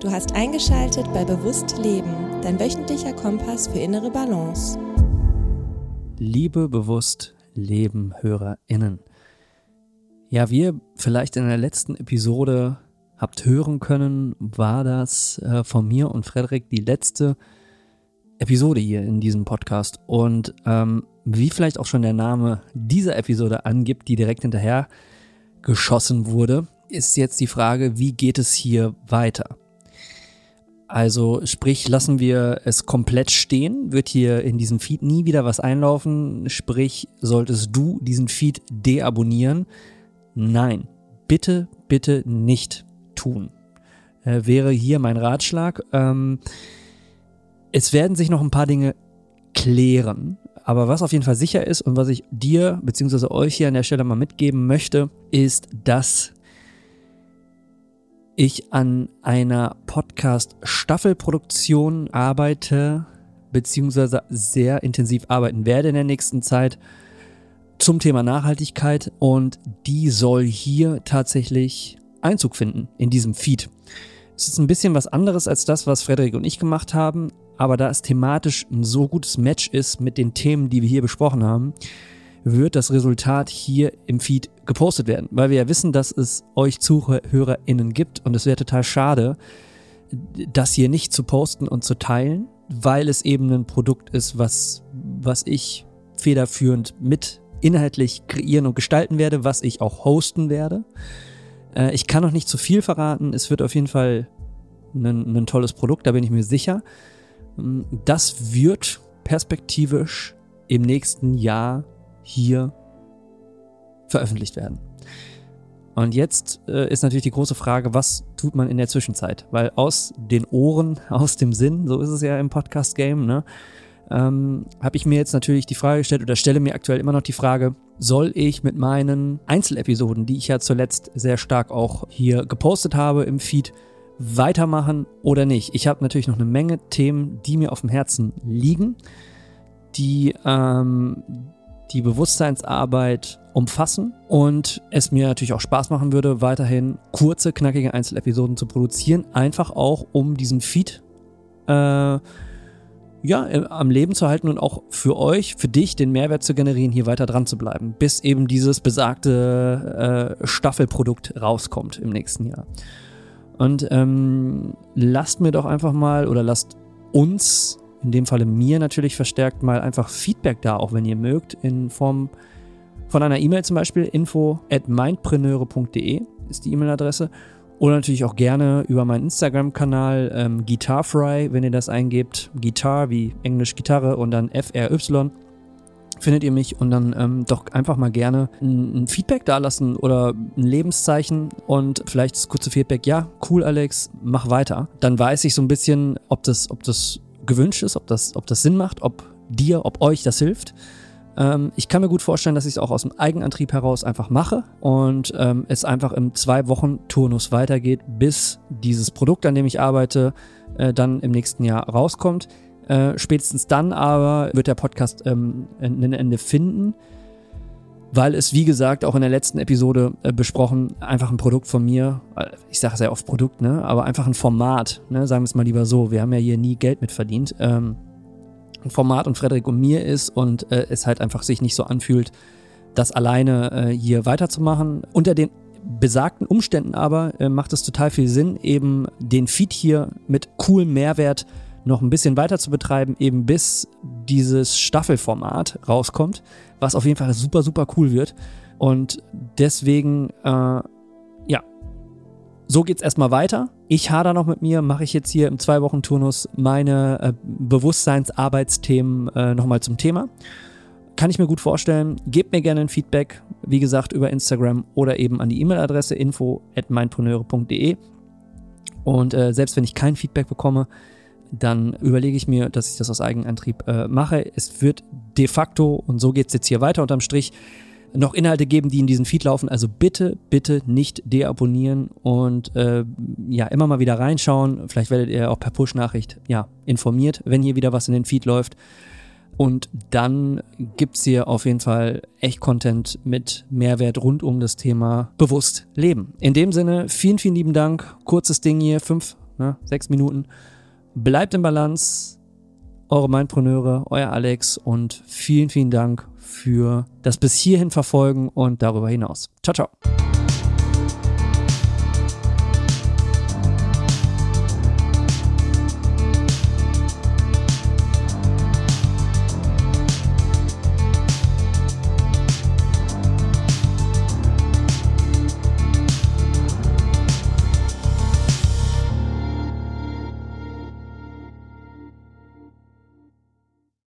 Du hast eingeschaltet bei Bewusst Leben, dein wöchentlicher Kompass für innere Balance. Liebe Bewusst Leben HörerInnen. Ja, wie ihr vielleicht in der letzten Episode habt hören können, war das äh, von mir und Frederik die letzte Episode hier in diesem Podcast. Und ähm, wie vielleicht auch schon der Name dieser Episode angibt, die direkt hinterher geschossen wurde, ist jetzt die Frage, wie geht es hier weiter? Also sprich, lassen wir es komplett stehen, wird hier in diesem Feed nie wieder was einlaufen. Sprich, solltest du diesen Feed deabonnieren? Nein, bitte, bitte nicht tun. Äh, wäre hier mein Ratschlag. Ähm, es werden sich noch ein paar Dinge klären. Aber was auf jeden Fall sicher ist und was ich dir bzw. euch hier an der Stelle mal mitgeben möchte, ist, dass ich an einer Podcast-Staffelproduktion arbeite, beziehungsweise sehr intensiv arbeiten werde in der nächsten Zeit zum Thema Nachhaltigkeit und die soll hier tatsächlich Einzug finden in diesem Feed. Es ist ein bisschen was anderes als das, was Frederik und ich gemacht haben, aber da es thematisch ein so gutes Match ist mit den Themen, die wir hier besprochen haben, wird das Resultat hier im Feed gepostet werden, weil wir ja wissen, dass es euch ZuhörerInnen gibt und es wäre total schade, das hier nicht zu posten und zu teilen, weil es eben ein Produkt ist, was, was ich federführend mit inhaltlich kreieren und gestalten werde, was ich auch hosten werde. Äh, ich kann noch nicht zu viel verraten, es wird auf jeden Fall ein, ein tolles Produkt, da bin ich mir sicher. Das wird perspektivisch im nächsten Jahr hier veröffentlicht werden. Und jetzt äh, ist natürlich die große Frage, was tut man in der Zwischenzeit? Weil aus den Ohren, aus dem Sinn, so ist es ja im Podcast-Game, ne, ähm, habe ich mir jetzt natürlich die Frage gestellt oder stelle mir aktuell immer noch die Frage, soll ich mit meinen Einzelepisoden, die ich ja zuletzt sehr stark auch hier gepostet habe im Feed, weitermachen oder nicht? Ich habe natürlich noch eine Menge Themen, die mir auf dem Herzen liegen, die ähm, die Bewusstseinsarbeit umfassen und es mir natürlich auch Spaß machen würde, weiterhin kurze, knackige Einzelepisoden zu produzieren, einfach auch um diesen Feed äh, ja, am Leben zu halten und auch für euch, für dich den Mehrwert zu generieren, hier weiter dran zu bleiben, bis eben dieses besagte äh, Staffelprodukt rauskommt im nächsten Jahr. Und ähm, lasst mir doch einfach mal oder lasst uns in dem Falle mir natürlich verstärkt mal einfach Feedback da, auch wenn ihr mögt, in Form von einer E-Mail zum Beispiel, info at mindpreneure.de ist die E-Mail-Adresse. Oder natürlich auch gerne über meinen Instagram-Kanal ähm, Guitarfry, wenn ihr das eingebt. Guitar wie Englisch Gitarre und dann FRY findet ihr mich und dann ähm, doch einfach mal gerne ein, ein Feedback dalassen oder ein Lebenszeichen und vielleicht das kurze Feedback, ja, cool Alex, mach weiter. Dann weiß ich so ein bisschen, ob das, ob das gewünscht ist, ob das, ob das Sinn macht, ob dir, ob euch das hilft. Ähm, ich kann mir gut vorstellen, dass ich es auch aus dem Eigenantrieb heraus einfach mache und ähm, es einfach im Zwei-Wochen-Turnus weitergeht, bis dieses Produkt, an dem ich arbeite, äh, dann im nächsten Jahr rauskommt. Äh, spätestens dann aber wird der Podcast ähm, ein Ende finden weil es, wie gesagt, auch in der letzten Episode äh, besprochen, einfach ein Produkt von mir, äh, ich sage sehr oft Produkt, ne, aber einfach ein Format, ne, sagen wir es mal lieber so, wir haben ja hier nie Geld mit verdient, ähm, ein Format und Frederik und mir ist und äh, es halt einfach sich nicht so anfühlt, das alleine äh, hier weiterzumachen. Unter den besagten Umständen aber äh, macht es total viel Sinn, eben den Feed hier mit coolem Mehrwert noch ein bisschen weiter zu betreiben, eben bis dieses Staffelformat rauskommt was auf jeden Fall super, super cool wird. Und deswegen, äh, ja, so geht's erstmal weiter. Ich hader noch mit mir, mache ich jetzt hier im Zwei-Wochen-Turnus meine äh, Bewusstseinsarbeitsthemen äh, nochmal zum Thema. Kann ich mir gut vorstellen. Gebt mir gerne ein Feedback, wie gesagt, über Instagram oder eben an die E-Mail-Adresse info at mindpreneure.de. Und äh, selbst wenn ich kein Feedback bekomme, dann überlege ich mir, dass ich das aus Eigenantrieb äh, mache. Es wird de facto, und so geht es jetzt hier weiter unterm Strich, noch Inhalte geben, die in diesen Feed laufen. Also bitte, bitte nicht deabonnieren und äh, ja, immer mal wieder reinschauen. Vielleicht werdet ihr auch per Push-Nachricht ja, informiert, wenn hier wieder was in den Feed läuft. Und dann gibt es hier auf jeden Fall echt Content mit Mehrwert rund um das Thema bewusst leben. In dem Sinne, vielen, vielen lieben Dank. Kurzes Ding hier, fünf ne? sechs Minuten. Bleibt in Balance, eure Mindpreneure, euer Alex und vielen, vielen Dank für das bis hierhin verfolgen und darüber hinaus. Ciao, ciao.